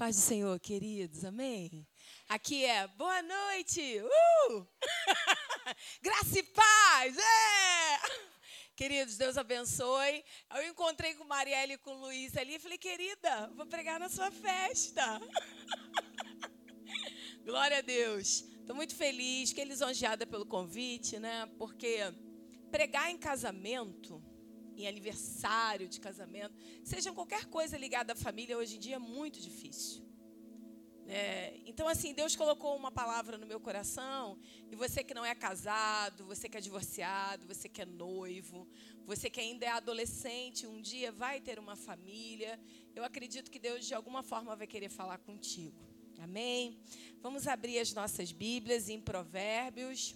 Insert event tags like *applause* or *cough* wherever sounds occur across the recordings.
Paz do Senhor, queridos, amém? Aqui é boa noite, uh! *laughs* graça e paz, é! Queridos, Deus abençoe. Eu encontrei com Marielle e com Luiz ali e falei, querida, vou pregar na sua festa. *laughs* Glória a Deus. Estou muito feliz, que lisonjeada pelo convite, né? Porque pregar em casamento em aniversário de casamento, seja qualquer coisa ligada à família, hoje em dia é muito difícil. É, então, assim, Deus colocou uma palavra no meu coração, e você que não é casado, você que é divorciado, você que é noivo, você que ainda é adolescente, um dia vai ter uma família, eu acredito que Deus de alguma forma vai querer falar contigo. Amém? Vamos abrir as nossas Bíblias em Provérbios.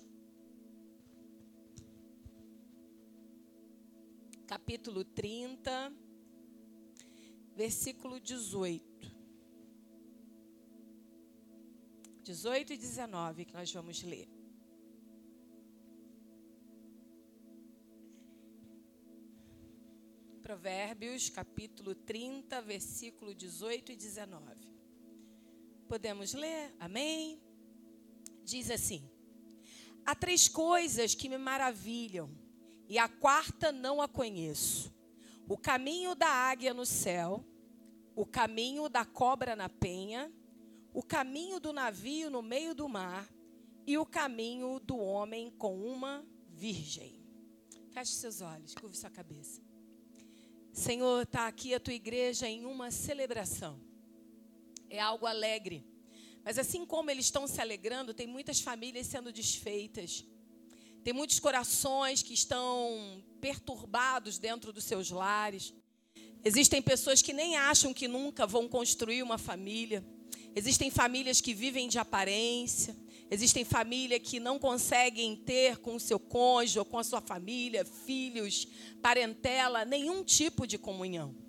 Capítulo 30, versículo 18. 18 e 19 que nós vamos ler. Provérbios, capítulo 30, versículo 18 e 19. Podemos ler? Amém? Diz assim: Há três coisas que me maravilham e a quarta não a conheço. O caminho da águia no céu, o caminho da cobra na penha, o caminho do navio no meio do mar e o caminho do homem com uma virgem. Feche seus olhos, curve sua cabeça. Senhor, está aqui a tua igreja em uma celebração. É algo alegre. Mas assim como eles estão se alegrando, tem muitas famílias sendo desfeitas. Tem muitos corações que estão perturbados dentro dos seus lares. Existem pessoas que nem acham que nunca vão construir uma família. Existem famílias que vivem de aparência. Existem famílias que não conseguem ter com o seu cônjuge ou com a sua família, filhos, parentela, nenhum tipo de comunhão.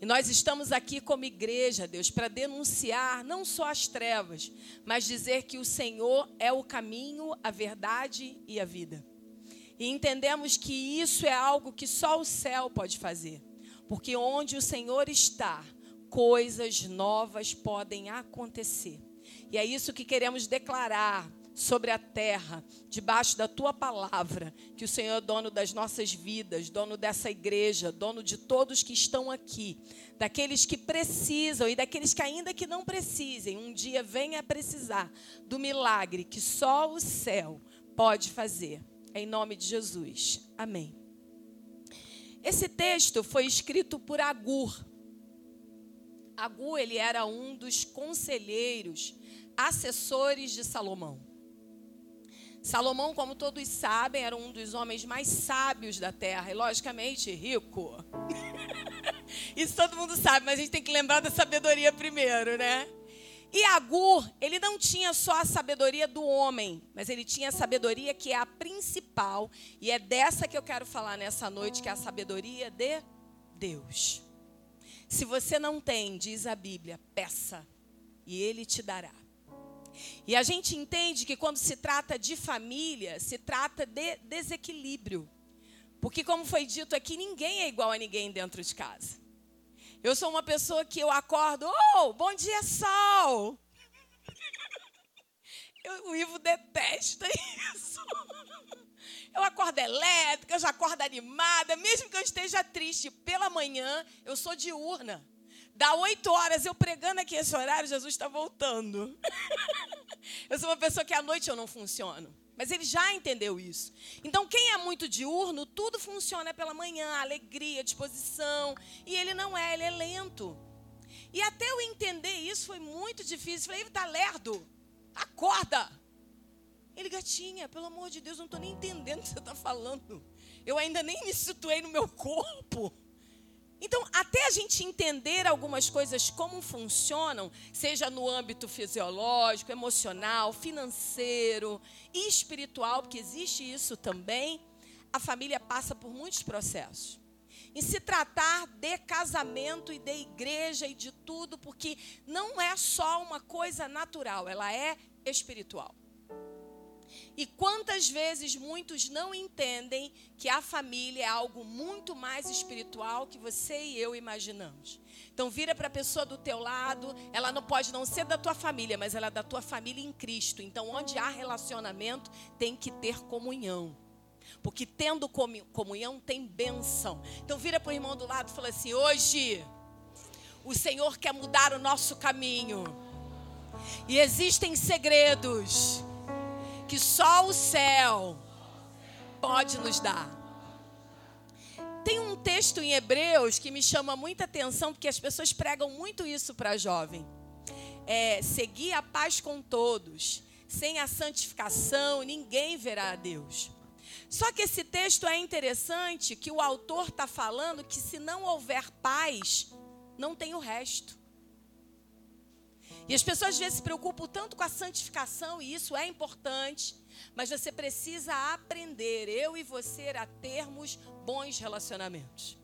E nós estamos aqui como igreja, Deus, para denunciar não só as trevas, mas dizer que o Senhor é o caminho, a verdade e a vida. E entendemos que isso é algo que só o céu pode fazer. Porque onde o Senhor está, coisas novas podem acontecer. E é isso que queremos declarar sobre a terra, debaixo da tua palavra, que o Senhor é dono das nossas vidas, dono dessa igreja, dono de todos que estão aqui, daqueles que precisam e daqueles que ainda que não precisem, um dia venha a precisar do milagre que só o céu pode fazer. Em nome de Jesus. Amém. Esse texto foi escrito por Agur. Agur, ele era um dos conselheiros, assessores de Salomão. Salomão, como todos sabem, era um dos homens mais sábios da terra e, logicamente, rico. *laughs* Isso todo mundo sabe, mas a gente tem que lembrar da sabedoria primeiro, né? E Agur, ele não tinha só a sabedoria do homem, mas ele tinha a sabedoria que é a principal, e é dessa que eu quero falar nessa noite, que é a sabedoria de Deus. Se você não tem, diz a Bíblia, peça, e ele te dará. E a gente entende que quando se trata de família, se trata de desequilíbrio. Porque, como foi dito aqui, ninguém é igual a ninguém dentro de casa. Eu sou uma pessoa que eu acordo, oh, bom dia, sol. Eu, o Ivo detesta isso. Eu acordo elétrica, eu já acordo animada, mesmo que eu esteja triste pela manhã, eu sou diurna. Dá oito horas eu pregando aqui esse horário, Jesus está voltando. *laughs* eu sou uma pessoa que à noite eu não funciono. Mas ele já entendeu isso. Então, quem é muito diurno, tudo funciona pela manhã, alegria, disposição. E ele não é, ele é lento. E até eu entender isso foi muito difícil. Falei, ele está lerdo. Acorda. Ele, gatinha, pelo amor de Deus, eu não estou nem entendendo o que você está falando. Eu ainda nem me situei no meu corpo. Então, até a gente entender algumas coisas como funcionam, seja no âmbito fisiológico, emocional, financeiro e espiritual, porque existe isso também, a família passa por muitos processos. Em se tratar de casamento e de igreja e de tudo, porque não é só uma coisa natural, ela é espiritual. E quantas vezes muitos não entendem que a família é algo muito mais espiritual que você e eu imaginamos. Então vira para a pessoa do teu lado, ela não pode não ser da tua família, mas ela é da tua família em Cristo. Então onde há relacionamento tem que ter comunhão. Porque tendo comunhão tem benção. Então vira para o irmão do lado e fala assim: hoje o Senhor quer mudar o nosso caminho. E existem segredos que só o céu pode nos dar. Tem um texto em Hebreus que me chama muita atenção, porque as pessoas pregam muito isso para jovem. É, seguir a paz com todos. Sem a santificação, ninguém verá a Deus. Só que esse texto é interessante que o autor está falando que se não houver paz, não tem o resto. E as pessoas às vezes se preocupam tanto com a santificação, e isso é importante, mas você precisa aprender, eu e você, a termos bons relacionamentos.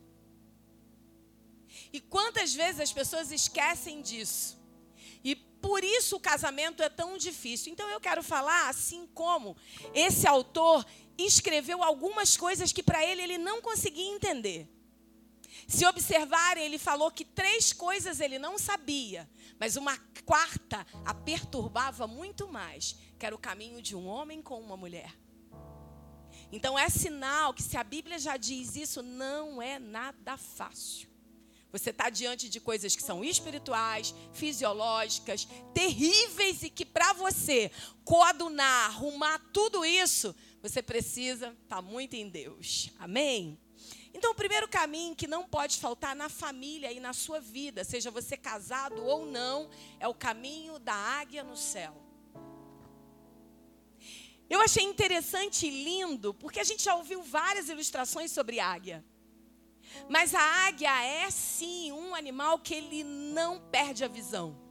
E quantas vezes as pessoas esquecem disso? E por isso o casamento é tão difícil. Então eu quero falar assim como esse autor escreveu algumas coisas que para ele ele não conseguia entender. Se observarem, ele falou que três coisas ele não sabia, mas uma quarta a perturbava muito mais, que era o caminho de um homem com uma mulher. Então é sinal que se a Bíblia já diz isso, não é nada fácil. Você está diante de coisas que são espirituais, fisiológicas, terríveis e que para você coadunar, arrumar tudo isso, você precisa estar tá muito em Deus. Amém? Então, o primeiro caminho que não pode faltar na família e na sua vida, seja você casado ou não, é o caminho da águia no céu. Eu achei interessante e lindo, porque a gente já ouviu várias ilustrações sobre águia. Mas a águia é sim um animal que ele não perde a visão.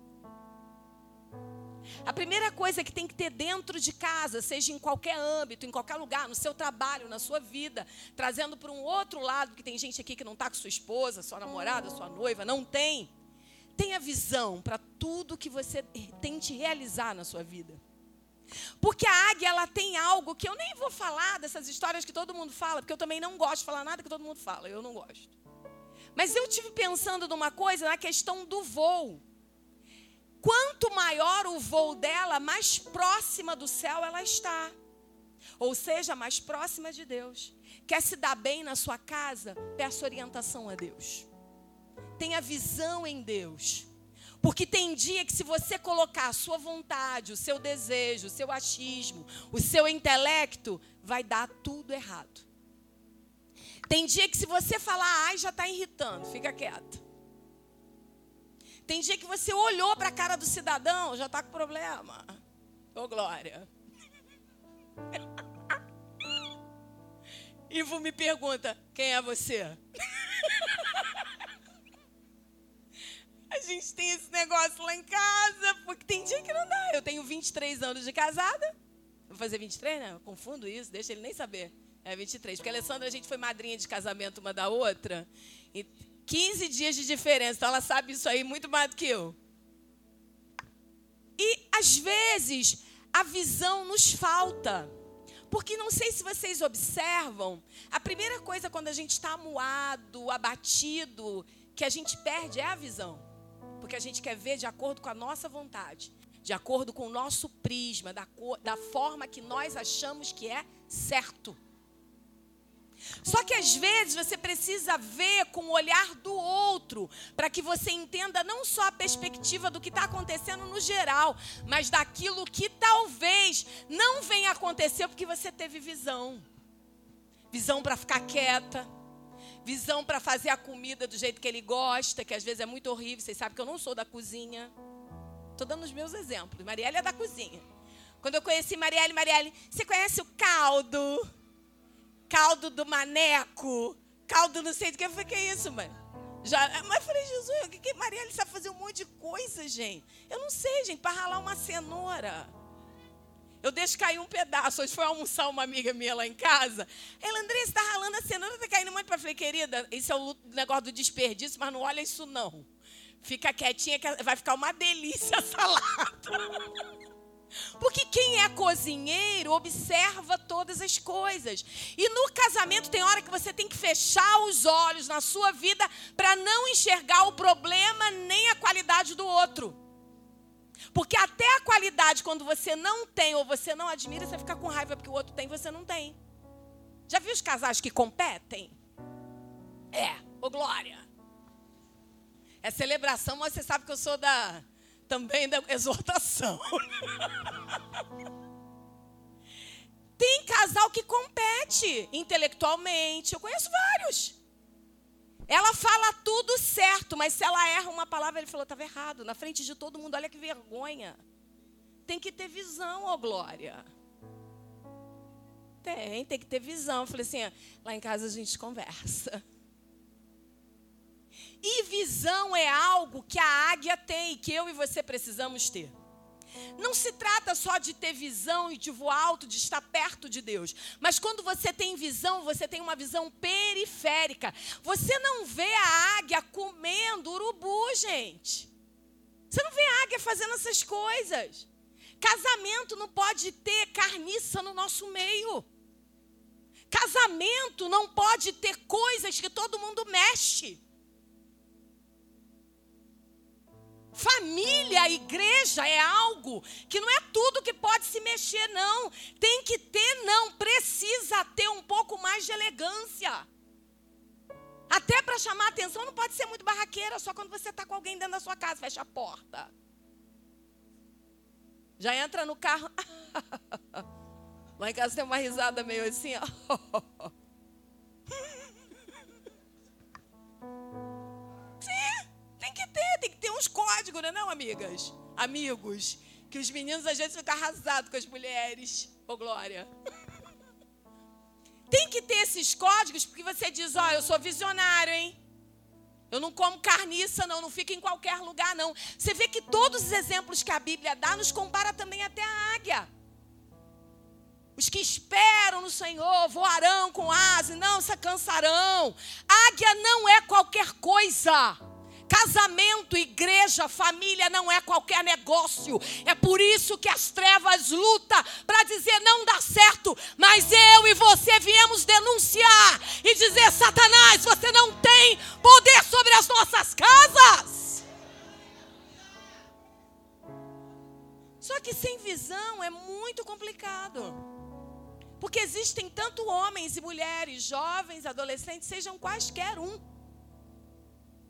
A primeira coisa que tem que ter dentro de casa, seja em qualquer âmbito, em qualquer lugar, no seu trabalho, na sua vida, trazendo para um outro lado, porque tem gente aqui que não está com sua esposa, sua namorada, sua noiva, não tem. Tenha visão para tudo que você tente realizar na sua vida. Porque a águia, ela tem algo que eu nem vou falar dessas histórias que todo mundo fala, porque eu também não gosto de falar nada que todo mundo fala, eu não gosto. Mas eu tive pensando numa coisa, na questão do voo. Quanto maior o voo dela, mais próxima do céu ela está. Ou seja, mais próxima de Deus. Quer se dar bem na sua casa? Peça orientação a Deus. Tenha visão em Deus. Porque tem dia que se você colocar a sua vontade, o seu desejo, o seu achismo, o seu intelecto, vai dar tudo errado. Tem dia que se você falar, ai, já está irritando, fica quieto. Tem dia que você olhou para a cara do cidadão, já está com problema. Ô, Glória. *laughs* Ivo me pergunta, quem é você? *laughs* A gente tem esse negócio lá em casa, porque tem dia que não dá. Eu tenho 23 anos de casada. Vou fazer 23, né? Eu confundo isso, deixa ele nem saber. É 23. Porque a Alessandra, a gente foi madrinha de casamento uma da outra. E 15 dias de diferença. Então ela sabe isso aí muito mais do que eu. E às vezes a visão nos falta. Porque não sei se vocês observam, a primeira coisa quando a gente está amuado, abatido, que a gente perde é a visão porque a gente quer ver de acordo com a nossa vontade, de acordo com o nosso prisma, da, cor, da forma que nós achamos que é certo. Só que às vezes você precisa ver com o olhar do outro, para que você entenda não só a perspectiva do que está acontecendo no geral, mas daquilo que talvez não venha acontecer porque você teve visão visão para ficar quieta visão para fazer a comida do jeito que ele gosta, que às vezes é muito horrível. Vocês sabem que eu não sou da cozinha. Estou dando os meus exemplos. Marielle é da cozinha. Quando eu conheci Marielle, Marielle, você conhece o caldo? Caldo do maneco? Caldo não sei do que. Eu falei, que é isso, mano? Já, mas eu falei, Jesus, o que, que Marielle sabe fazer um monte de coisa, gente? Eu não sei, gente, para ralar uma cenoura. Eu deixo cair um pedaço. Hoje foi almoçar uma amiga minha lá em casa. Ela, André, você está ralando a cenoura, está caindo muito para falei, querida, isso é o negócio do desperdício, mas não olha isso não. Fica quietinha que vai ficar uma delícia *laughs* a salada. Porque quem é cozinheiro observa todas as coisas. E no casamento tem hora que você tem que fechar os olhos na sua vida para não enxergar o problema nem a qualidade do outro. Porque até a qualidade, quando você não tem ou você não admira, você fica com raiva porque o outro tem e você não tem. Já viu os casais que competem? É, ô Glória. É celebração, mas você sabe que eu sou da também da exortação. *laughs* Tem casal que compete intelectualmente. Eu conheço vários. Ela fala tudo certo, mas se ela erra uma palavra, ele falou, estava errado. Na frente de todo mundo, olha que vergonha. Tem que ter visão, ó Glória. Tem, tem que ter visão. Eu falei assim, lá em casa a gente conversa. E visão é algo que a águia tem, que eu e você precisamos ter. Não se trata só de ter visão e de voar alto, de estar perto de Deus. Mas quando você tem visão, você tem uma visão periférica. Você não vê a águia comendo urubu, gente. Você não vê a águia fazendo essas coisas. Casamento não pode ter carniça no nosso meio. Casamento não pode ter coisas que todo mundo mexe. Família, igreja é algo que não é tudo que pode se mexer, não. Tem que ter, não. Precisa ter um pouco mais de elegância. Até para chamar atenção, não pode ser muito barraqueira, só quando você está com alguém dentro da sua casa, fecha a porta. Já entra no carro. *laughs* Lá em casa tem uma risada meio assim, ó. *laughs* ter, tem que ter uns códigos, não é não, amigas? Amigos, que os meninos às vezes ficam arrasados com as mulheres. Ô, Glória. *laughs* Tem que ter esses códigos, porque você diz, ó, oh, eu sou visionário, hein? Eu não como carniça, não, não fico em qualquer lugar, não. Você vê que todos os exemplos que a Bíblia dá nos compara também até a águia. Os que esperam no Senhor voarão com asa, não se cansarão. Águia não é qualquer coisa. Casamento, igreja, família não é qualquer negócio. É por isso que as trevas lutam para dizer não dá certo. Mas eu e você viemos denunciar e dizer: Satanás, você não tem poder sobre as nossas casas. Só que sem visão é muito complicado. Porque existem tanto homens e mulheres, jovens, adolescentes, sejam quaisquer um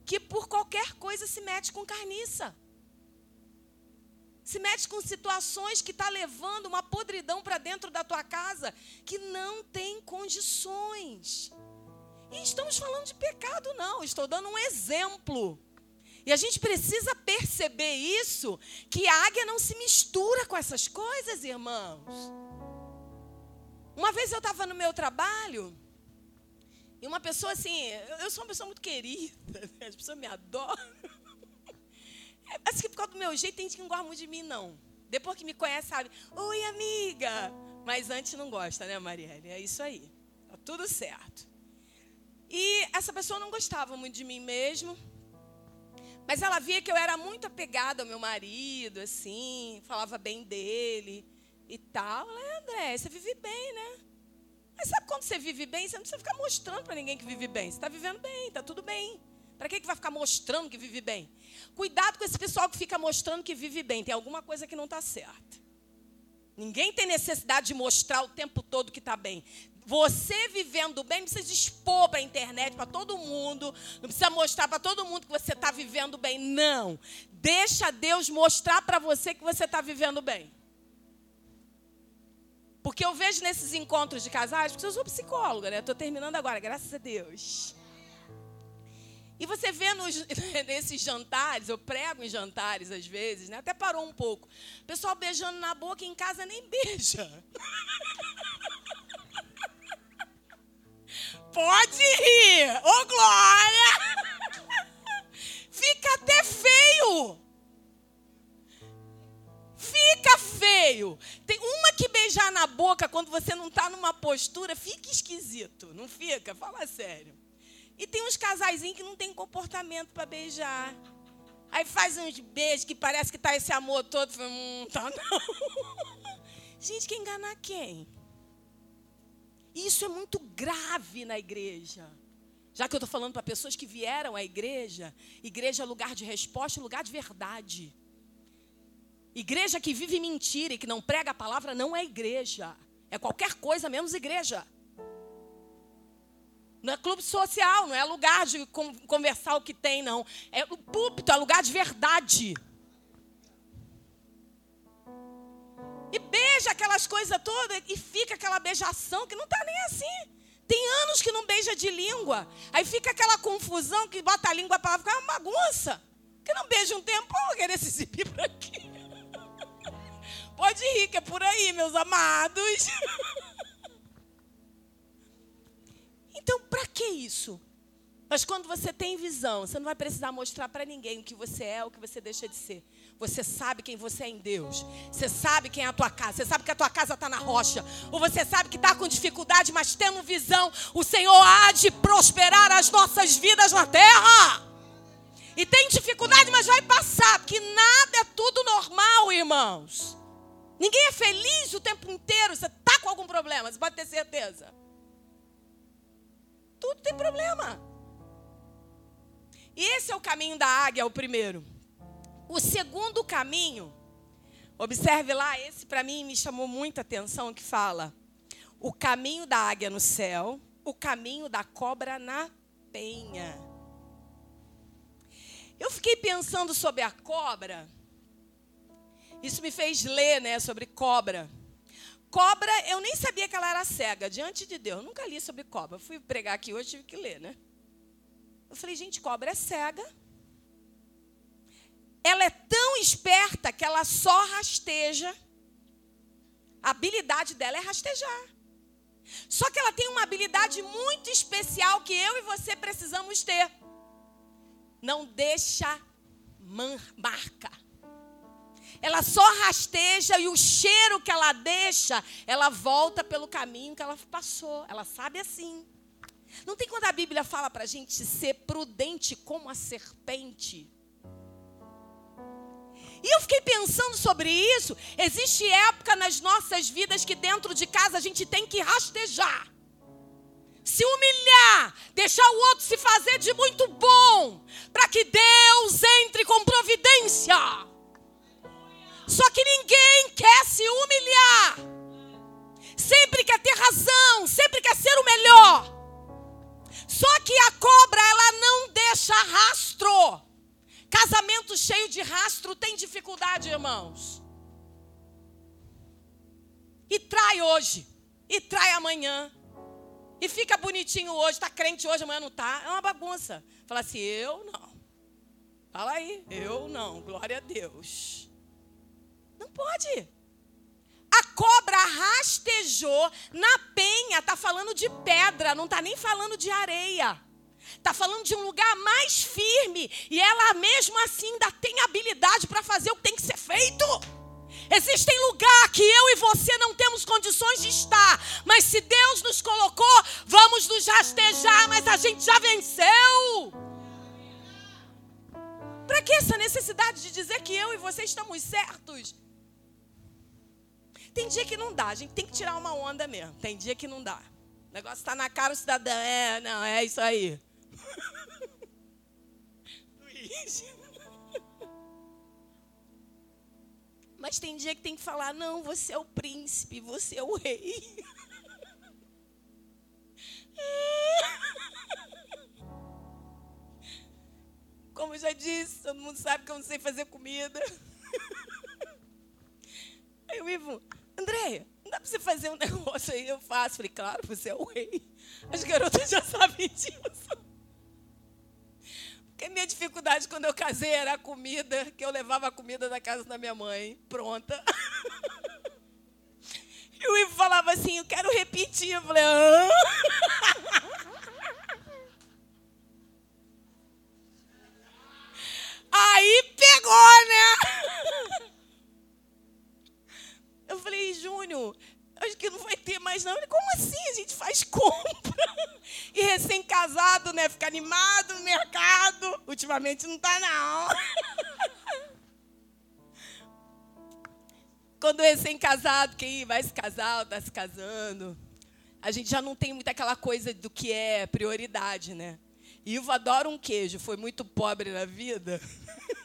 que por qualquer coisa se mete com carniça. Se mete com situações que está levando uma podridão para dentro da tua casa que não tem condições. E estamos falando de pecado, não. Estou dando um exemplo. E a gente precisa perceber isso, que a águia não se mistura com essas coisas, irmãos. Uma vez eu estava no meu trabalho e uma pessoa assim, eu sou uma pessoa muito querida, *laughs* né? as pessoas me adoram. É, acho que por causa do meu jeito tem gente que não gosta muito de mim, não. Depois que me conhece, sabe, oi amiga. Mas antes não gosta, né, Marielle? É isso aí. Tá tudo certo. E essa pessoa não gostava muito de mim mesmo. Mas ela via que eu era muito apegada ao meu marido, assim, falava bem dele e tal. Ela, é, André, você vive bem, né? Mas sabe quando você vive bem, você não precisa ficar mostrando para ninguém que vive bem. Você está vivendo bem, está tudo bem. Para que, que vai ficar mostrando que vive bem? Cuidado com esse pessoal que fica mostrando que vive bem. Tem alguma coisa que não está certa. Ninguém tem necessidade de mostrar o tempo todo que está bem. Você vivendo bem, não precisa expor para a internet, para todo mundo. Não precisa mostrar para todo mundo que você está vivendo bem. Não. Deixa Deus mostrar para você que você está vivendo bem. Porque eu vejo nesses encontros de casais, porque eu sou psicóloga, né? Estou terminando agora, graças a Deus. E você vê nos, *laughs* nesses jantares, eu prego em jantares às vezes, né? Até parou um pouco. O pessoal beijando na boca em casa nem beija. *laughs* Pode rir! Ô, Glória! *laughs* Fica até feio. Fica feio. Tem uma que beijar na boca quando você não está numa postura, fica esquisito. Não fica? Fala sério. E tem uns casaizinhos que não tem comportamento para beijar. Aí faz uns beijos que parece que tá esse amor todo. Hum, tá não. *laughs* Gente, quer enganar quem? Isso é muito grave na igreja. Já que eu estou falando para pessoas que vieram à igreja, igreja é lugar de resposta, lugar de verdade. Igreja que vive mentira e que não prega a palavra não é igreja. É qualquer coisa menos igreja. Não é clube social, não é lugar de conversar o que tem, não. É o púlpito, é lugar de verdade. E beija aquelas coisas todas e fica aquela beijação que não está nem assim. Tem anos que não beija de língua. Aí fica aquela confusão que bota a língua para ficar uma bagunça. Que não beija um tempo, vou querer se exibir por aqui. Pode rir, que é por aí, meus amados. *laughs* Então, para que isso? Mas quando você tem visão, você não vai precisar mostrar para ninguém o que você é, o que você deixa de ser. Você sabe quem você é em Deus. Você sabe quem é a tua casa. Você sabe que a tua casa está na rocha. Ou você sabe que está com dificuldade, mas tendo visão, o Senhor há de prosperar as nossas vidas na terra. E tem dificuldade, mas vai passar, porque nada é tudo normal, irmãos. Ninguém é feliz o tempo inteiro. Você está com algum problema, você pode ter certeza. Tudo tem problema. E esse é o caminho da águia, o primeiro. O segundo caminho, observe lá, esse para mim me chamou muita atenção, que fala: o caminho da águia no céu, o caminho da cobra na penha. Eu fiquei pensando sobre a cobra. Isso me fez ler, né, sobre cobra. Cobra, eu nem sabia que ela era cega, diante de Deus. Eu nunca li sobre cobra. Fui pregar aqui hoje, tive que ler, né? Eu falei, gente, cobra é cega. Ela é tão esperta que ela só rasteja. A habilidade dela é rastejar. Só que ela tem uma habilidade muito especial que eu e você precisamos ter. Não deixa marca. Ela só rasteja e o cheiro que ela deixa, ela volta pelo caminho que ela passou. Ela sabe assim. Não tem quando a Bíblia fala para a gente ser prudente como a serpente. E eu fiquei pensando sobre isso. Existe época nas nossas vidas que dentro de casa a gente tem que rastejar. Se humilhar, deixar o outro se fazer de muito bom, para que Deus entre com providência. Só que ninguém quer se humilhar. Sempre quer ter razão, sempre quer ser o melhor. Só que a cobra, ela não deixa rastro. Casamento cheio de rastro tem dificuldade, irmãos. E trai hoje, e trai amanhã. E fica bonitinho hoje, está crente hoje, amanhã não está. É uma bagunça. Fala assim, eu não. Fala aí, eu não. Glória a Deus. Pode. A cobra rastejou na penha, está falando de pedra, não está nem falando de areia. Está falando de um lugar mais firme. E ela mesmo assim ainda tem habilidade para fazer o que tem que ser feito. Existem lugar que eu e você não temos condições de estar. Mas se Deus nos colocou, vamos nos rastejar, mas a gente já venceu. Para que essa necessidade de dizer que eu e você estamos certos? Tem dia que não dá, a gente tem que tirar uma onda mesmo. Tem dia que não dá. O negócio está na cara, o cidadão. É, não, é isso aí. Luiz. *laughs* Mas tem dia que tem que falar: não, você é o príncipe, você é o rei. *laughs* Como eu já disse, todo mundo sabe que eu não sei fazer comida. *laughs* Aí o Ivo, Andréia, não dá para você fazer um *laughs* negócio aí? Eu faço. Falei, claro, você é o rei. As garotas já sabem disso. Porque minha dificuldade quando eu casei era a comida, que eu levava a comida da casa da minha mãe, pronta. *laughs* E o Ivo falava assim, eu quero repetir. Eu falei, Hã? *laughs* Aí pegou, né? Eu falei, Júnior, acho que não vai ter mais não. Ele, como assim? A gente faz compra. *laughs* E recém-casado, né? Fica animado no mercado. Ultimamente não tá, não. *laughs* Quando recém-casado, quem vai se casar, está se casando, a gente já não tem muito aquela coisa do que é prioridade, né? Ivo adora um queijo, foi muito pobre na vida. *laughs*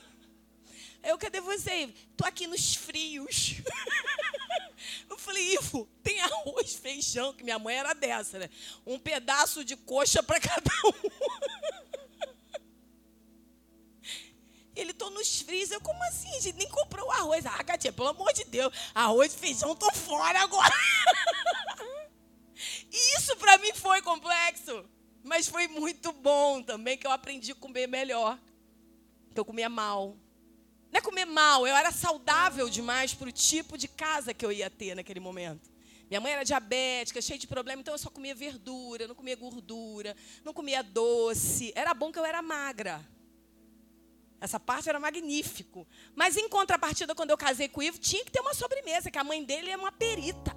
Eu, cadê você? Tô aqui nos frios. *laughs* Eu falei, Ivo, tem arroz, feijão, que minha mãe era dessa, né? Um pedaço de coxa para cada um. *laughs* Ele, tô nos frios. Eu, como assim? Gente nem comprou o arroz. Ah, Gatinha, pelo amor de Deus. Arroz e feijão, tô fora agora. E *laughs* isso para mim foi complexo. Mas foi muito bom também, que eu aprendi a comer melhor. Que eu comia mal. Não é comer mal, eu era saudável demais para o tipo de casa que eu ia ter naquele momento. Minha mãe era diabética, cheia de problema, então eu só comia verdura, não comia gordura, não comia doce. Era bom que eu era magra. Essa parte era magnífico. Mas em contrapartida, quando eu casei com o Ivo, tinha que ter uma sobremesa, que a mãe dele é uma perita.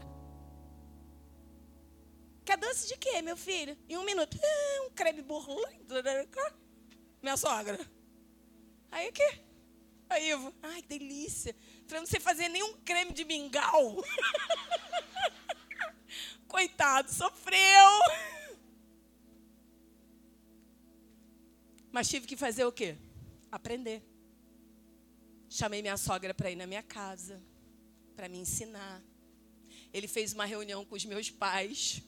Quer doce de quê, meu filho? Em um minuto. Ah, um creme burlão. Minha sogra. Aí o quê? Aí Ivo. Ai, que delícia. Falei, não sei fazer nenhum creme de mingau. *laughs* Coitado, sofreu. Mas tive que fazer o quê? Aprender. Chamei minha sogra para ir na minha casa, para me ensinar. Ele fez uma reunião com os meus pais,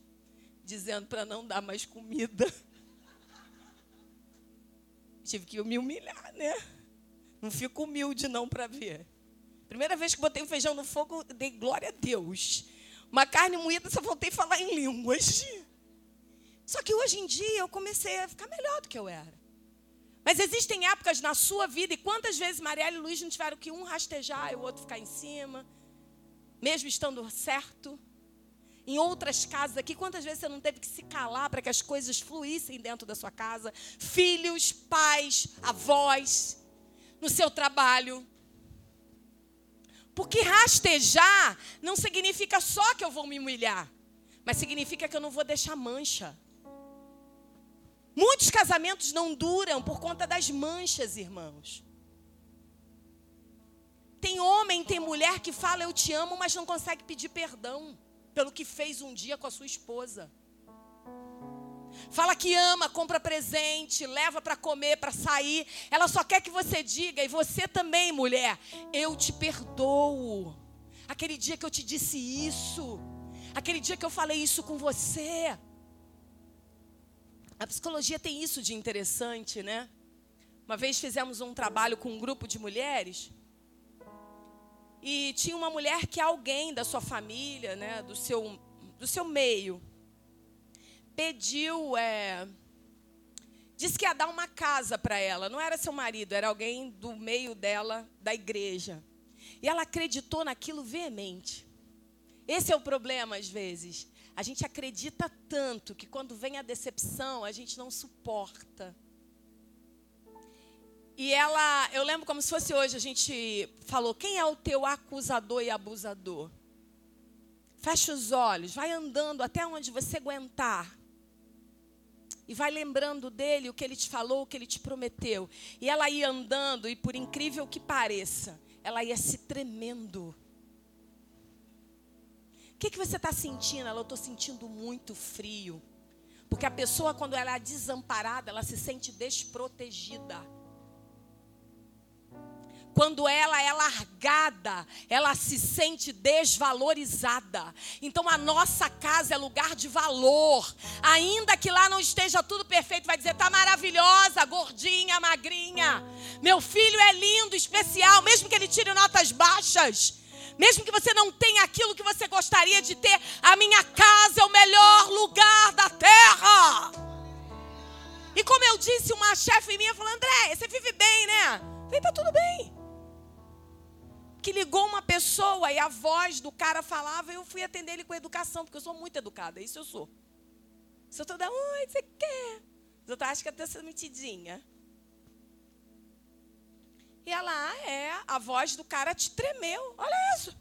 dizendo para não dar mais comida. *laughs* Tive que me humilhar, né? Não fico humilde não para ver. Primeira vez que botei feijão no fogo, dei glória a Deus. Uma carne moída, só voltei a falar em línguas. Só que hoje em dia eu comecei a ficar melhor do que eu era. Mas existem épocas na sua vida, e quantas vezes Marielle e Luiz não tiveram que um rastejar e o outro ficar em cima, mesmo estando certo? Em outras casas aqui, quantas vezes você não teve que se calar para que as coisas fluíssem dentro da sua casa? Filhos, pais, avós, no seu trabalho. Porque rastejar não significa só que eu vou me humilhar, mas significa que eu não vou deixar mancha. Muitos casamentos não duram por conta das manchas, irmãos. Tem homem, tem mulher que fala eu te amo, mas não consegue pedir perdão pelo que fez um dia com a sua esposa. Fala que ama, compra presente, leva para comer, para sair. Ela só quer que você diga, e você também, mulher, eu te perdoo. Aquele dia que eu te disse isso, aquele dia que eu falei isso com você. A psicologia tem isso de interessante, né? Uma vez fizemos um trabalho com um grupo de mulheres e tinha uma mulher que alguém da sua família, né, do seu, do seu meio, pediu, é, disse que ia dar uma casa para ela. Não era seu marido, era alguém do meio dela, da igreja. E ela acreditou naquilo veemente. Esse é o problema, às vezes. A gente acredita tanto que quando vem a decepção, a gente não suporta. E ela, eu lembro como se fosse hoje, a gente falou: quem é o teu acusador e abusador? Fecha os olhos, vai andando até onde você aguentar. E vai lembrando dele o que ele te falou, o que ele te prometeu. E ela ia andando, e por incrível que pareça, ela ia se tremendo. O que, que você está sentindo? Ela, eu estou sentindo muito frio. Porque a pessoa, quando ela é desamparada, ela se sente desprotegida. Quando ela é largada, ela se sente desvalorizada. Então a nossa casa é lugar de valor. Ainda que lá não esteja tudo perfeito, vai dizer: tá maravilhosa, gordinha, magrinha. Meu filho é lindo, especial, mesmo que ele tire notas baixas. Mesmo que você não tenha aquilo que você gostaria de ter, a minha casa é o melhor lugar da terra. E como eu disse, uma chefe minha falou: André, você vive bem, né? Falei, tá tudo bem que ligou uma pessoa e a voz do cara falava, eu fui atender ele com educação, porque eu sou muito educada, isso eu sou. Eu estou dando, oi, você quer? Eu acho que até essa metidinha. E ela, ah, é, a voz do cara te tremeu. Olha isso.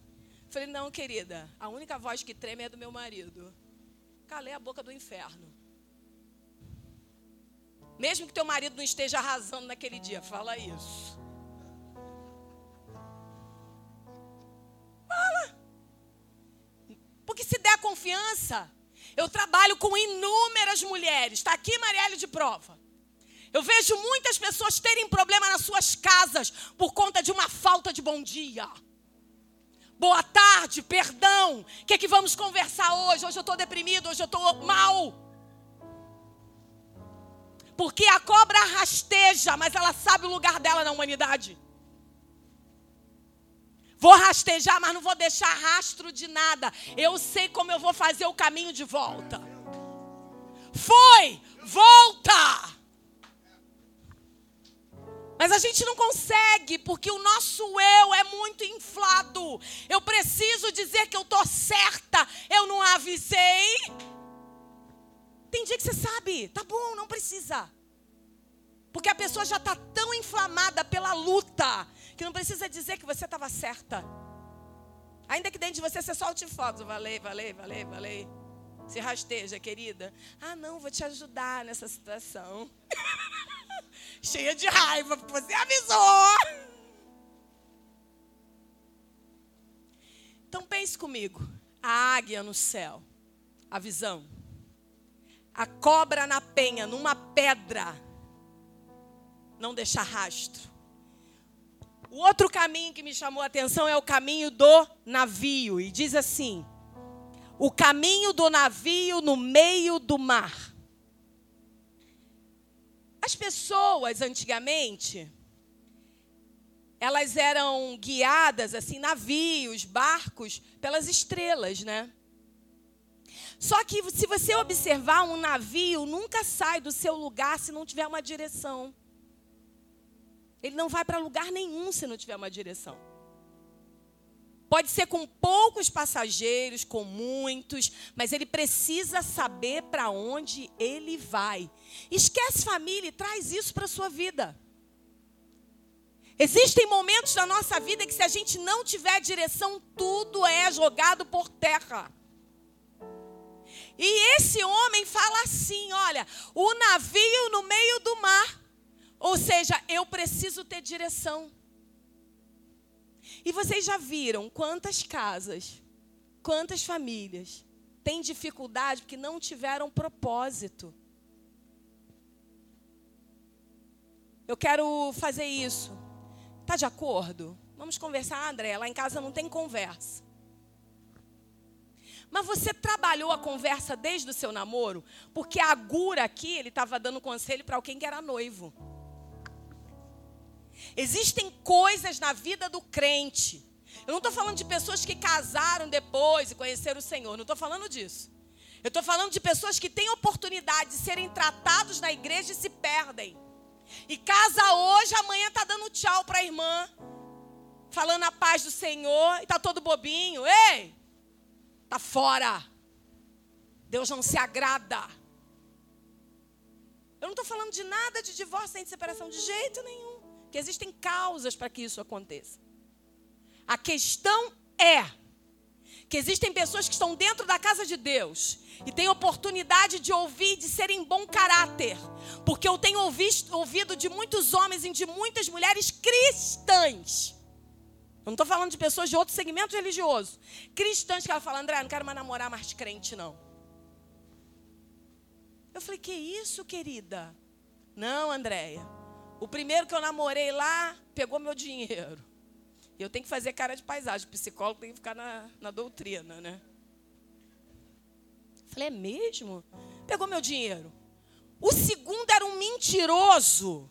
Falei, não, querida, a única voz que treme é do meu marido. Calei a boca do inferno. Mesmo que teu marido não esteja arrasando naquele dia, fala isso. Confiança, eu trabalho com inúmeras mulheres. Está aqui Marielle de prova. Eu vejo muitas pessoas terem problema nas suas casas por conta de uma falta de bom dia. Boa tarde, perdão. O que é que vamos conversar hoje? Hoje eu estou deprimido, hoje eu estou mal. Porque a cobra rasteja, mas ela sabe o lugar dela na humanidade. Vou rastejar, mas não vou deixar rastro de nada. Eu sei como eu vou fazer o caminho de volta. Foi, volta. Mas a gente não consegue, porque o nosso eu é muito inflado. Eu preciso dizer que eu estou certa, eu não avisei. Tem dia que você sabe, tá bom, não precisa. Porque a pessoa já está tão inflamada pela luta, que não precisa dizer que você estava certa. Ainda que dentro de você você solte fogos. Valei, valei, valei, valei. Se rasteja, querida. Ah, não, vou te ajudar nessa situação. *laughs* cheia de raiva, porque você avisou. Então pense comigo: a águia no céu, a visão, a cobra na penha, numa pedra, não deixa rastro. O outro caminho que me chamou a atenção é o caminho do navio, e diz assim: o caminho do navio no meio do mar. As pessoas antigamente, elas eram guiadas assim, navios, barcos, pelas estrelas, né? Só que se você observar um navio, nunca sai do seu lugar se não tiver uma direção. Ele não vai para lugar nenhum se não tiver uma direção. Pode ser com poucos passageiros, com muitos, mas ele precisa saber para onde ele vai. Esquece família e traz isso para a sua vida. Existem momentos na nossa vida que, se a gente não tiver direção, tudo é jogado por terra. E esse homem fala assim: olha, o navio no meio do mar. Ou seja, eu preciso ter direção. E vocês já viram quantas casas, quantas famílias têm dificuldade porque não tiveram propósito. Eu quero fazer isso. Tá de acordo? Vamos conversar, André. Lá em casa não tem conversa. Mas você trabalhou a conversa desde o seu namoro? Porque a Gura aqui, ele estava dando conselho para alguém que era noivo. Existem coisas na vida do crente. Eu não estou falando de pessoas que casaram depois e conheceram o Senhor. Não estou falando disso. Eu estou falando de pessoas que têm oportunidade de serem tratados na igreja e se perdem. E casa hoje, amanhã está dando tchau para a irmã. Falando a paz do Senhor. E está todo bobinho. Ei! Está fora. Deus não se agrada. Eu não estou falando de nada de divórcio nem de separação de jeito nenhum que existem causas para que isso aconteça. A questão é que existem pessoas que estão dentro da casa de Deus e têm oportunidade de ouvir, de serem bom caráter. Porque eu tenho ouvido, ouvido de muitos homens e de muitas mulheres cristãs. Eu não estou falando de pessoas de outro segmento religioso. Cristãs que ela fala, André, não quero mais namorar mais crente, não. Eu falei, que isso, querida? Não, Andréia. O primeiro que eu namorei lá pegou meu dinheiro. Eu tenho que fazer cara de paisagem. O psicólogo tem que ficar na, na doutrina, né? Falei, é mesmo? Pegou meu dinheiro. O segundo era um mentiroso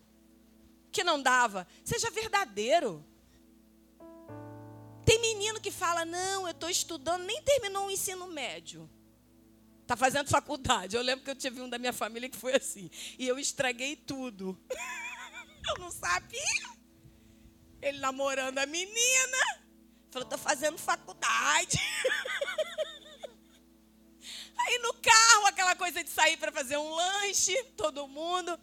que não dava. Seja verdadeiro. Tem menino que fala: Não, eu estou estudando, nem terminou o ensino médio. Está fazendo faculdade. Eu lembro que eu tive um da minha família que foi assim. E eu estraguei tudo. *laughs* *laughs* Eu não sabia. Ele namorando a menina. Falou, tô fazendo faculdade. *laughs* Aí no carro, aquela coisa de sair para fazer um lanche, todo mundo.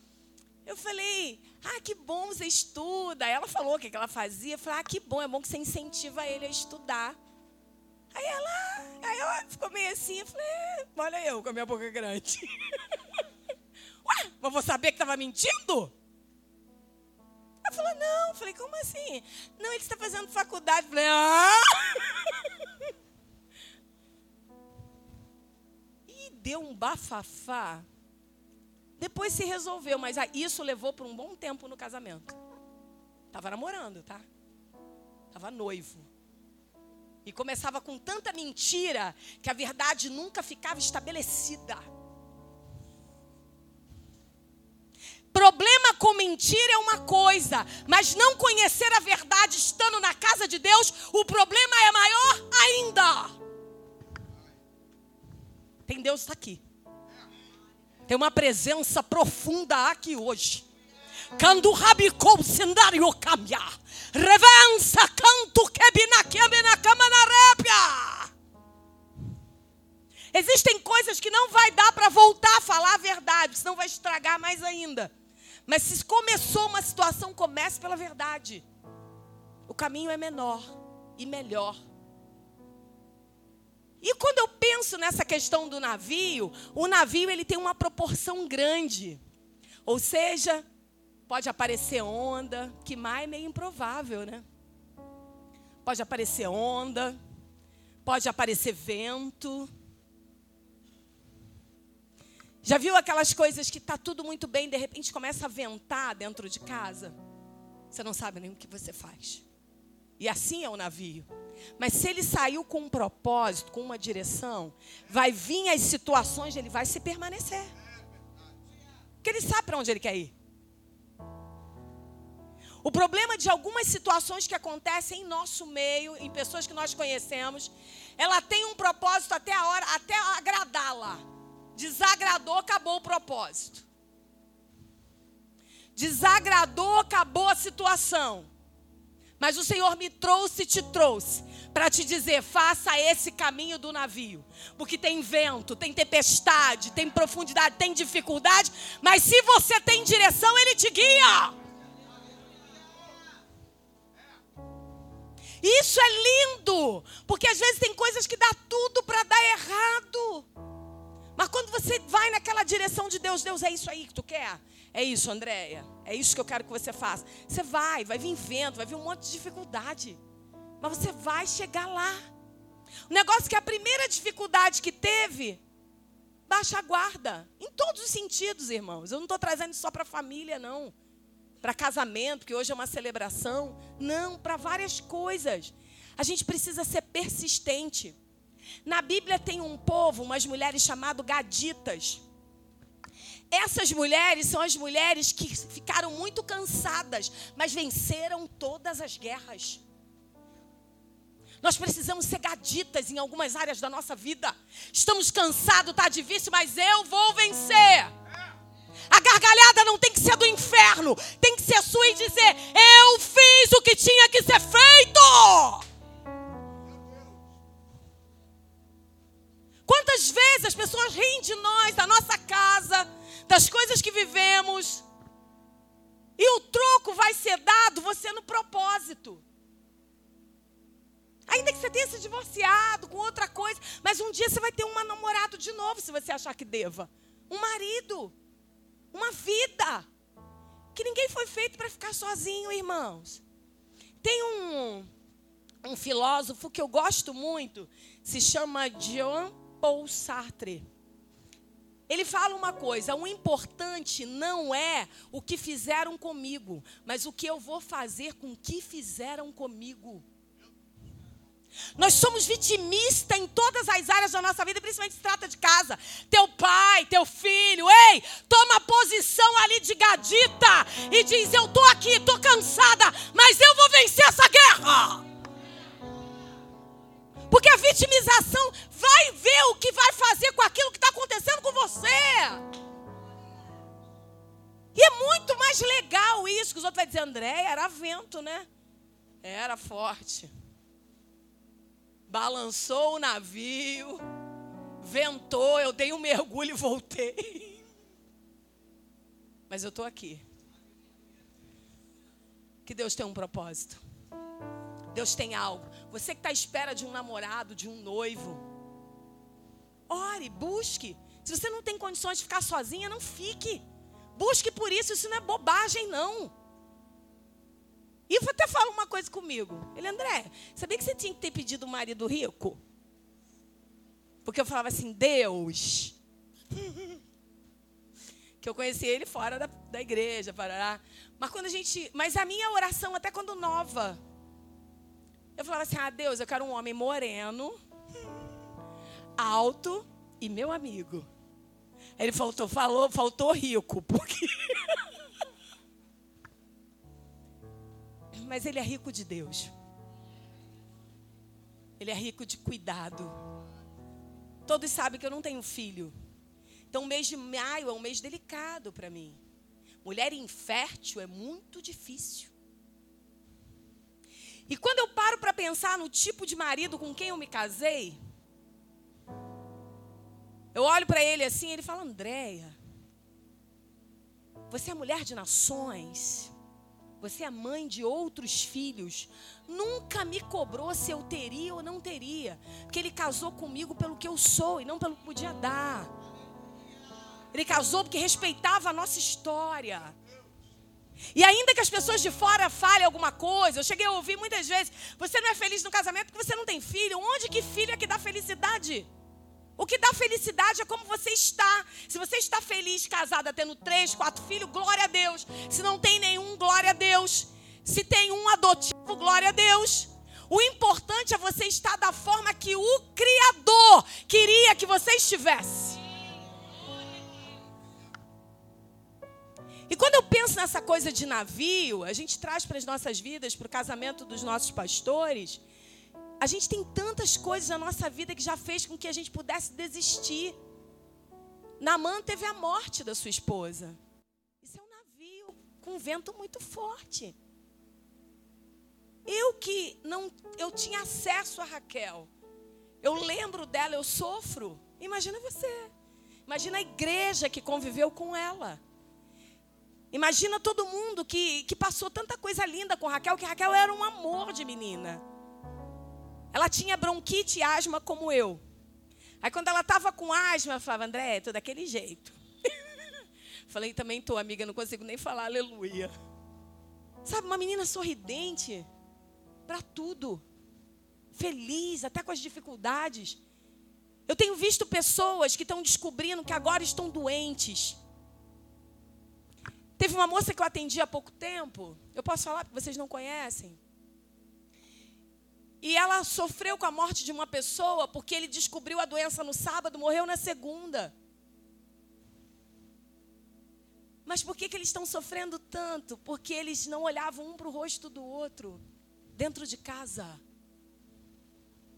Eu falei, ah, que bom você estuda. Ela falou o que ela fazia. Eu falei, ah, que bom, é bom que você incentiva ele a estudar. Aí ela, aí ela ficou meio assim, eu falei, olha eu com a minha boca grande. *laughs* Ué, mas vou saber que estava mentindo? Ela falou, não. Eu falei, como assim? Não, ele está fazendo faculdade. Eu falei, ah! E deu um bafafá. Depois se resolveu, mas isso levou por um bom tempo no casamento. Tava namorando, tá? Tava noivo. E começava com tanta mentira que a verdade nunca ficava estabelecida. Problema com mentira é uma coisa, mas não conhecer a verdade estando na casa de Deus, o problema é maior ainda. Tem Deus está aqui. Tem uma presença profunda aqui hoje. Quando rabicou sendário cambia. Revança canto cama na répia. Existem coisas que não vai dar para voltar a falar a verdade, senão vai estragar mais ainda. Mas se começou uma situação, comece pela verdade. O caminho é menor e melhor. E quando eu penso nessa questão do navio, o navio ele tem uma proporção grande. Ou seja, pode aparecer onda, que mais é meio improvável, né? Pode aparecer onda, pode aparecer vento. Já viu aquelas coisas que está tudo muito bem, de repente começa a ventar dentro de casa? Você não sabe nem o que você faz. E assim é o navio. Mas se ele saiu com um propósito, com uma direção, vai vir as situações, ele vai se permanecer. Porque ele sabe para onde ele quer ir. O problema de algumas situações que acontecem em nosso meio, em pessoas que nós conhecemos, ela tem um propósito até a hora, até agradá-la. Desagradou, acabou o propósito. Desagradou, acabou a situação. Mas o Senhor me trouxe e te trouxe para te dizer: faça esse caminho do navio. Porque tem vento, tem tempestade, tem profundidade, tem dificuldade. Mas se você tem direção, Ele te guia. Isso é lindo, porque às vezes tem coisas que dá tudo para dar errado. Mas quando você vai naquela direção de Deus, Deus é isso aí que tu quer? É isso, Andréia. É isso que eu quero que você faça. Você vai, vai vir vento, vai vir um monte de dificuldade. Mas você vai chegar lá. O negócio é que a primeira dificuldade que teve, baixa a guarda. Em todos os sentidos, irmãos. Eu não estou trazendo só para a família, não. Para casamento, que hoje é uma celebração. Não, para várias coisas. A gente precisa ser persistente. Na Bíblia tem um povo, umas mulheres chamado gaditas. Essas mulheres são as mulheres que ficaram muito cansadas, mas venceram todas as guerras. Nós precisamos ser gaditas em algumas áreas da nossa vida. Estamos cansados, está difícil, mas eu vou vencer. A gargalhada não tem que ser do inferno, tem que ser sua e dizer: Eu fiz o que tinha que ser feito. Quantas vezes as pessoas riem de nós, da nossa casa, das coisas que vivemos. E o troco vai ser dado você no propósito. Ainda que você tenha se divorciado com outra coisa, mas um dia você vai ter um namorado de novo se você achar que deva. Um marido. Uma vida. Que ninguém foi feito para ficar sozinho, irmãos. Tem um, um filósofo que eu gosto muito, se chama Jean Paul Sartre. Ele fala uma coisa: o importante não é o que fizeram comigo, mas o que eu vou fazer com o que fizeram comigo. Nós somos vitimistas em todas as áreas da nossa vida, principalmente se trata de casa. Teu pai, teu filho, ei, toma posição ali de gadita e diz: Eu estou aqui, estou cansada, mas eu vou vencer essa guerra. Porque a vitimização vai ver o que vai fazer com aquilo que está acontecendo com você. E é muito mais legal isso que os outros vão dizer, André, era vento, né? Era forte. Balançou o navio, ventou, eu dei um mergulho e voltei. *laughs* Mas eu estou aqui. Que Deus tem um propósito. Deus tem algo. Você que está à espera de um namorado, de um noivo. Ore, busque. Se você não tem condições de ficar sozinha, não fique. Busque por isso, isso não é bobagem, não. E até fala uma coisa comigo. Ele, André, sabia que você tinha que ter pedido um marido rico? Porque eu falava assim, Deus. *laughs* que eu conheci ele fora da, da igreja, parará. Mas quando a gente. Mas a minha oração, até quando nova, eu falava assim: ah, Deus, eu quero um homem moreno, alto e meu amigo. Ele faltou, falou, faltou rico, porque. *laughs* Mas ele é rico de Deus. Ele é rico de cuidado. Todos sabem que eu não tenho filho. Então, o mês de maio é um mês delicado para mim. Mulher infértil é muito difícil. E quando eu pensar no tipo de marido com quem eu me casei, eu olho para ele assim, ele fala: Andréia, você é mulher de nações, você é mãe de outros filhos, nunca me cobrou se eu teria ou não teria, porque ele casou comigo pelo que eu sou e não pelo que podia dar. Ele casou porque respeitava a nossa história. E ainda que as pessoas de fora falem alguma coisa, eu cheguei a ouvir muitas vezes: você não é feliz no casamento porque você não tem filho. Onde que filho é que dá felicidade? O que dá felicidade é como você está. Se você está feliz, casada, tendo três, quatro filhos, glória a Deus. Se não tem nenhum, glória a Deus. Se tem um adotivo, glória a Deus. O importante é você estar da forma que o Criador queria que você estivesse. E quando eu penso nessa coisa de navio, a gente traz para as nossas vidas, para o casamento dos nossos pastores. A gente tem tantas coisas na nossa vida que já fez com que a gente pudesse desistir. Namã teve a morte da sua esposa. Isso é um navio com um vento muito forte. Eu que não eu tinha acesso a Raquel. Eu lembro dela, eu sofro. Imagina você. Imagina a igreja que conviveu com ela. Imagina todo mundo que, que passou tanta coisa linda com Raquel, que Raquel era um amor de menina. Ela tinha bronquite e asma como eu. Aí quando ela estava com asma, eu falava, André, tô daquele jeito. *laughs* Falei, também tô, amiga, não consigo nem falar aleluia. Sabe, uma menina sorridente para tudo. Feliz, até com as dificuldades. Eu tenho visto pessoas que estão descobrindo que agora estão doentes. Teve uma moça que eu atendi há pouco tempo. Eu posso falar porque vocês não conhecem. E ela sofreu com a morte de uma pessoa porque ele descobriu a doença no sábado, morreu na segunda. Mas por que, que eles estão sofrendo tanto? Porque eles não olhavam um para o rosto do outro, dentro de casa.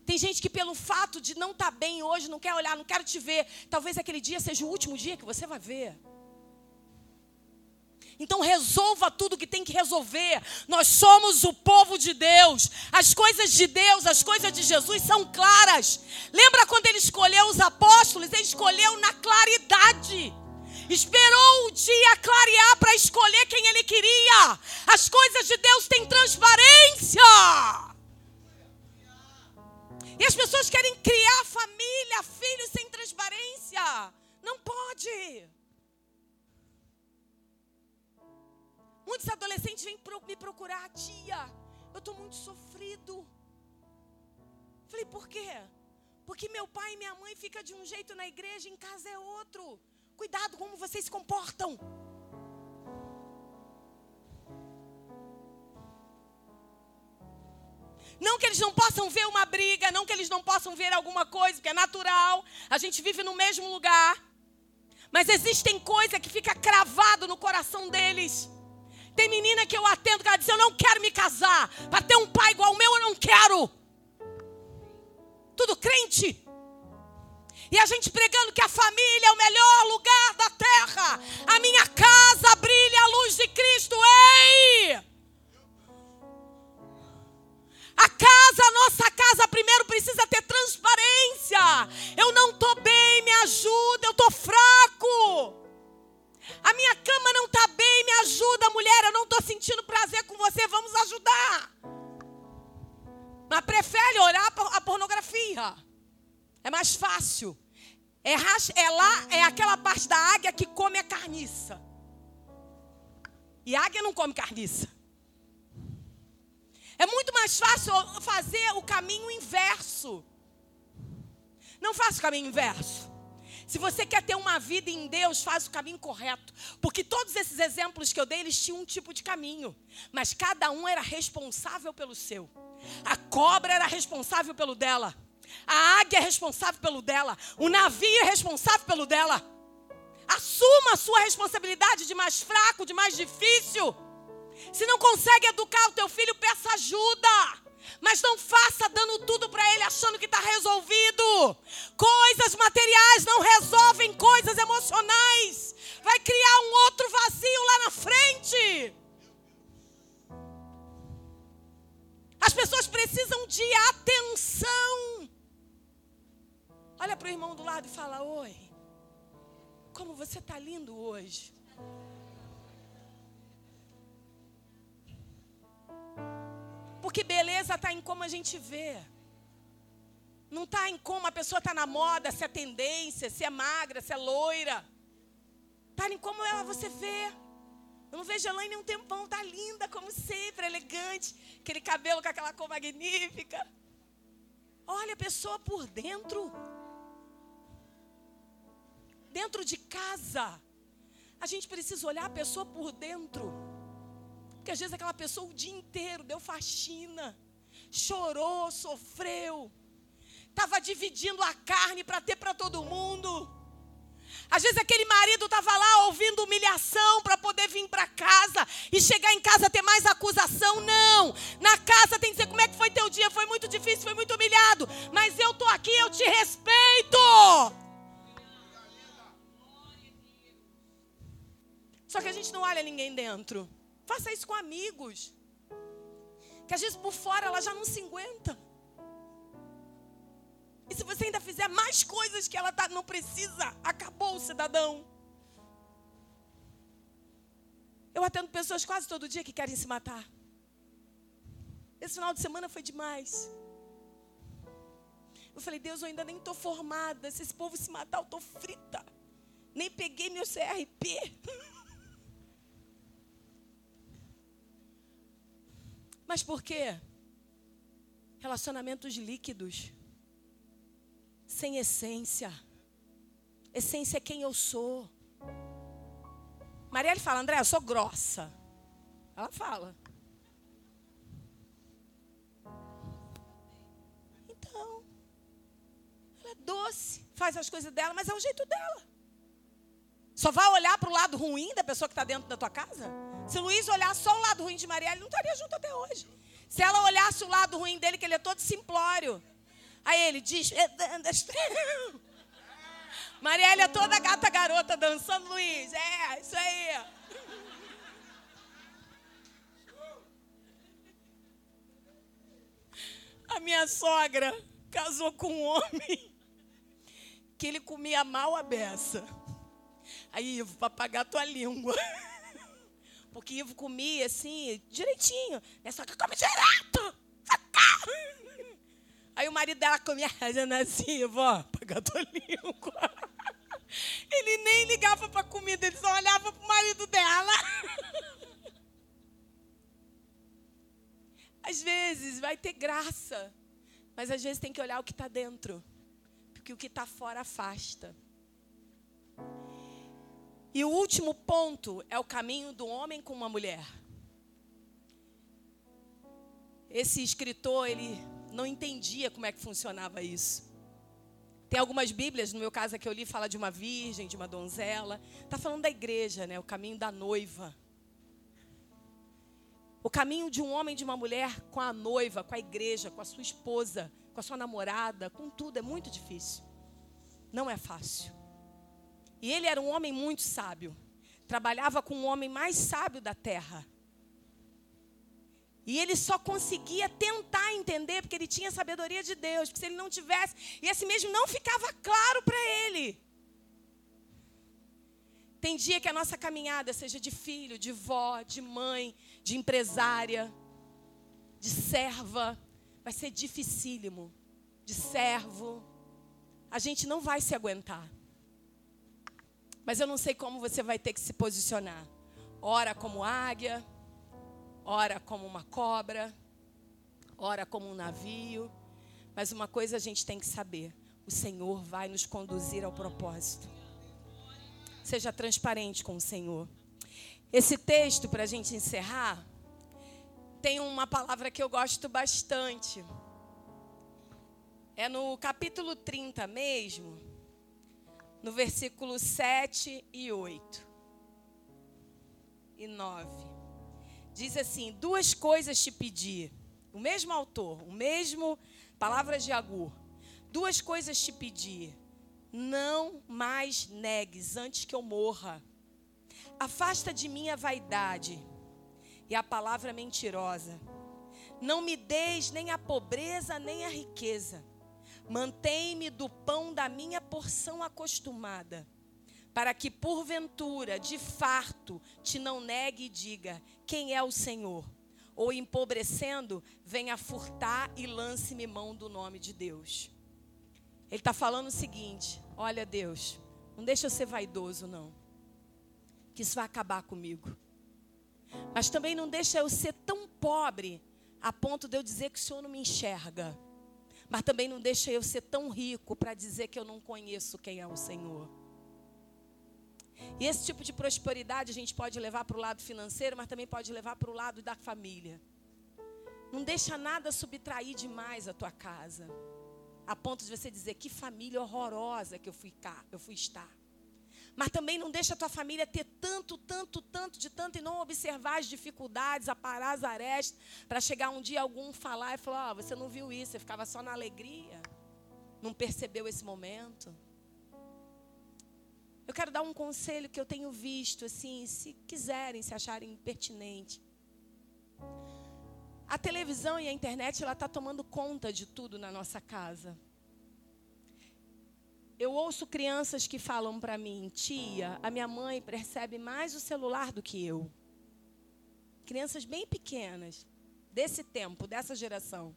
Tem gente que, pelo fato de não estar tá bem hoje, não quer olhar, não quer te ver. Talvez aquele dia seja o último dia que você vai ver. Então resolva tudo que tem que resolver. Nós somos o povo de Deus. As coisas de Deus, as coisas de Jesus são claras. Lembra quando ele escolheu os apóstolos? Ele escolheu na claridade. Esperou o dia clarear para escolher quem ele queria. As coisas de Deus têm transparência. E as pessoas querem criar família, filhos sem transparência. Não pode. Muitos adolescentes vêm me procurar, tia. Eu estou muito sofrido. Falei, por quê? Porque meu pai e minha mãe ficam de um jeito na igreja, em casa é outro. Cuidado como vocês se comportam. Não que eles não possam ver uma briga, não que eles não possam ver alguma coisa, porque é natural. A gente vive no mesmo lugar. Mas existem coisas que fica cravado no coração deles. Tem menina que eu atendo que ela diz: Eu não quero me casar. Para ter um pai igual o meu, eu não quero. Tudo crente. E a gente pregando que a família é o melhor lugar da terra. A minha casa brilha a luz de Cristo. Ei! A casa, a nossa casa, primeiro precisa ter transparência. Eu não estou bem, me ajuda, eu estou fraco. A minha cama não está bem, me ajuda, mulher. Eu não estou sentindo prazer com você, vamos ajudar. águia. É mais fácil. É, é lá, é aquela parte da águia que come a carniça. E águia não come carniça. É muito mais fácil fazer o caminho inverso. Não faça o caminho inverso. Se você quer ter uma vida em Deus, faz o caminho correto. Porque todos esses exemplos que eu dei, eles tinham um tipo de caminho. Mas cada um era responsável pelo seu. A cobra era responsável pelo dela. A águia é responsável pelo dela. O navio é responsável pelo dela. Assuma a sua responsabilidade de mais fraco, de mais difícil. Se não consegue educar o teu filho, peça ajuda. Mas não faça dando tudo para ele achando que está resolvido. Coisas materiais não resolvem coisas emocionais. Vai criar um outro vazio lá na frente. As pessoas precisam de atenção. Olha para o irmão do lado e fala: Oi, como você está lindo hoje. Porque beleza está em como a gente vê. Não está em como a pessoa está na moda, se é tendência, se é magra, se é loira. Está em como ela você vê. Eu não vejo a Elaine um tempão, tá linda como sempre, elegante, aquele cabelo com aquela cor magnífica. Olha a pessoa por dentro. Dentro de casa. A gente precisa olhar a pessoa por dentro. Porque às vezes aquela pessoa o dia inteiro deu faxina, chorou, sofreu, estava dividindo a carne para ter para todo mundo. Às vezes aquele marido estava lá ouvindo humilhação para poder vir para casa e chegar em casa ter mais acusação. Não! Na casa tem que dizer como é que foi teu dia. Foi muito difícil, foi muito humilhado. Mas eu estou aqui, eu te respeito. Só que a gente não olha ninguém dentro. Faça isso com amigos. Que às vezes por fora ela já não se aguenta. E se você ainda fizer mais coisas que ela tá, não precisa, acabou o cidadão. Eu atendo pessoas quase todo dia que querem se matar. Esse final de semana foi demais. Eu falei, Deus, eu ainda nem estou formada. Se esse povo se matar, eu estou frita. Nem peguei meu CRP. *laughs* Mas por quê? Relacionamentos líquidos sem essência. Essência é quem eu sou. Marielle fala, André, eu sou grossa. Ela fala. Então, ela é doce, faz as coisas dela, mas é o jeito dela. Só vai olhar para o lado ruim da pessoa que está dentro da tua casa? Se Luiz olhar só o lado ruim de Marielle, ele não estaria junto até hoje. Se ela olhasse o lado ruim dele, que ele é todo simplório. Aí ele diz. Marielle é toda gata garota dançando, Luiz. É, isso aí. A minha sogra casou com um homem que ele comia mal a beça. Aí, Ivo, para pagar tua língua. Porque Ivo comia assim, direitinho. Minha sogra come direto. Aí o marido dela comia fazendo assim, vó, pagar tua língua. Ele nem ligava para comida, ele só olhava para o marido dela. Às vezes vai ter graça, mas às vezes tem que olhar o que está dentro, porque o que está fora afasta. E o último ponto é o caminho do homem com uma mulher. Esse escritor, ele não entendia como é que funcionava isso. Tem algumas Bíblias, no meu caso aqui eu li, fala de uma virgem, de uma donzela. Está falando da igreja, né? O caminho da noiva. O caminho de um homem e de uma mulher com a noiva, com a igreja, com a sua esposa, com a sua namorada, com tudo, é muito difícil. Não é fácil. E ele era um homem muito sábio. Trabalhava com o homem mais sábio da terra. E ele só conseguia tentar entender porque ele tinha sabedoria de Deus. Porque se ele não tivesse, e esse mesmo não ficava claro para ele. Tem dia que a nossa caminhada seja de filho, de vó, de mãe, de empresária, de serva, vai ser dificílimo. de servo, a gente não vai se aguentar. Mas eu não sei como você vai ter que se posicionar. Ora como águia, ora como uma cobra, ora como um navio. Mas uma coisa a gente tem que saber: o Senhor vai nos conduzir ao propósito. Seja transparente com o Senhor. Esse texto, para a gente encerrar, tem uma palavra que eu gosto bastante. É no capítulo 30 mesmo, no versículo 7 e 8 e 9. Diz assim: Duas coisas te pedi. O mesmo autor, o mesmo palavra de Agur. Duas coisas te pedi. Não mais negues antes que eu morra. Afasta de mim a vaidade e a palavra mentirosa. Não me deis nem a pobreza nem a riqueza. Mantém-me do pão da minha porção acostumada, para que porventura, de farto, te não negue e diga: Quem é o Senhor? Ou empobrecendo, venha furtar e lance-me mão do nome de Deus. Ele está falando o seguinte: Olha, Deus, não deixa eu ser vaidoso, não que isso vai acabar comigo. Mas também não deixa eu ser tão pobre a ponto de eu dizer que o Senhor não me enxerga. Mas também não deixa eu ser tão rico para dizer que eu não conheço quem é o Senhor. E esse tipo de prosperidade a gente pode levar para o lado financeiro, mas também pode levar para o lado da família. Não deixa nada subtrair demais a tua casa, a ponto de você dizer que família horrorosa que eu fui cá, eu fui estar. Mas também não deixa a tua família ter tanto, tanto, tanto de tanto e não observar as dificuldades, aparar as arestas, para chegar um dia algum falar e falar: oh, você não viu isso, você ficava só na alegria, não percebeu esse momento. Eu quero dar um conselho que eu tenho visto, assim, se quiserem, se acharem pertinente. A televisão e a internet, ela está tomando conta de tudo na nossa casa. Eu ouço crianças que falam para mim, tia, a minha mãe percebe mais o celular do que eu. Crianças bem pequenas, desse tempo, dessa geração.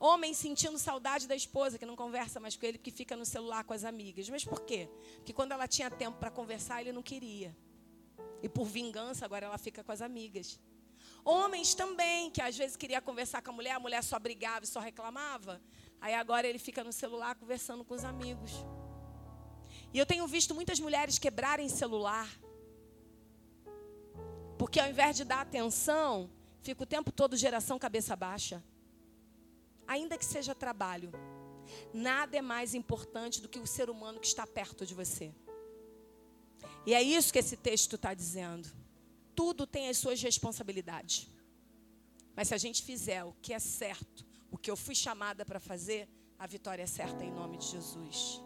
Homem sentindo saudade da esposa, que não conversa mais com ele, que fica no celular com as amigas. Mas por quê? Porque quando ela tinha tempo para conversar, ele não queria. E por vingança, agora ela fica com as amigas. Homens também, que às vezes queria conversar com a mulher, a mulher só brigava e só reclamava. Aí agora ele fica no celular conversando com os amigos. E eu tenho visto muitas mulheres quebrarem celular. Porque ao invés de dar atenção, fica o tempo todo geração cabeça baixa. Ainda que seja trabalho, nada é mais importante do que o ser humano que está perto de você. E é isso que esse texto está dizendo. Tudo tem as suas responsabilidades. Mas se a gente fizer o que é certo, o que eu fui chamada para fazer, a vitória é certa em nome de Jesus.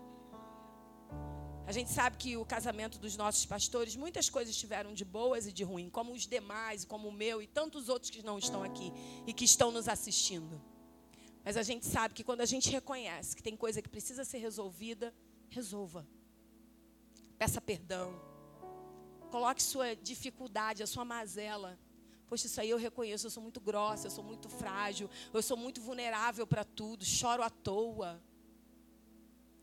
A gente sabe que o casamento dos nossos pastores, muitas coisas tiveram de boas e de ruins, como os demais, como o meu e tantos outros que não estão aqui e que estão nos assistindo. Mas a gente sabe que quando a gente reconhece que tem coisa que precisa ser resolvida, resolva. Peça perdão. Coloque sua dificuldade, a sua mazela Poxa, isso aí eu reconheço, eu sou muito grossa, eu sou muito frágil, eu sou muito vulnerável para tudo, choro à toa.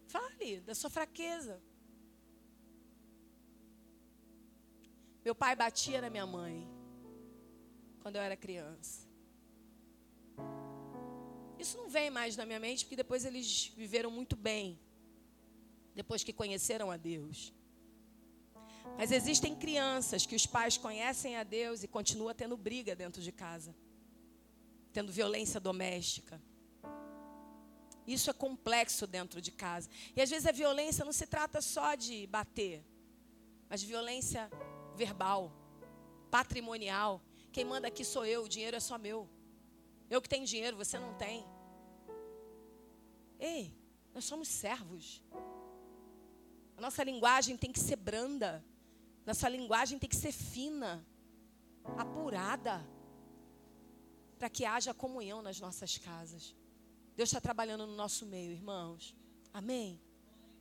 Fale da sua fraqueza. Meu pai batia na minha mãe quando eu era criança. Isso não vem mais na minha mente porque depois eles viveram muito bem, depois que conheceram a Deus. Mas existem crianças que os pais conhecem a Deus e continuam tendo briga dentro de casa, tendo violência doméstica. Isso é complexo dentro de casa. E às vezes a violência não se trata só de bater, mas de violência verbal, patrimonial. Quem manda aqui sou eu, o dinheiro é só meu. Eu que tenho dinheiro, você não tem. Ei, nós somos servos. A nossa linguagem tem que ser branda. Nossa linguagem tem que ser fina, apurada, para que haja comunhão nas nossas casas. Deus está trabalhando no nosso meio, irmãos. Amém?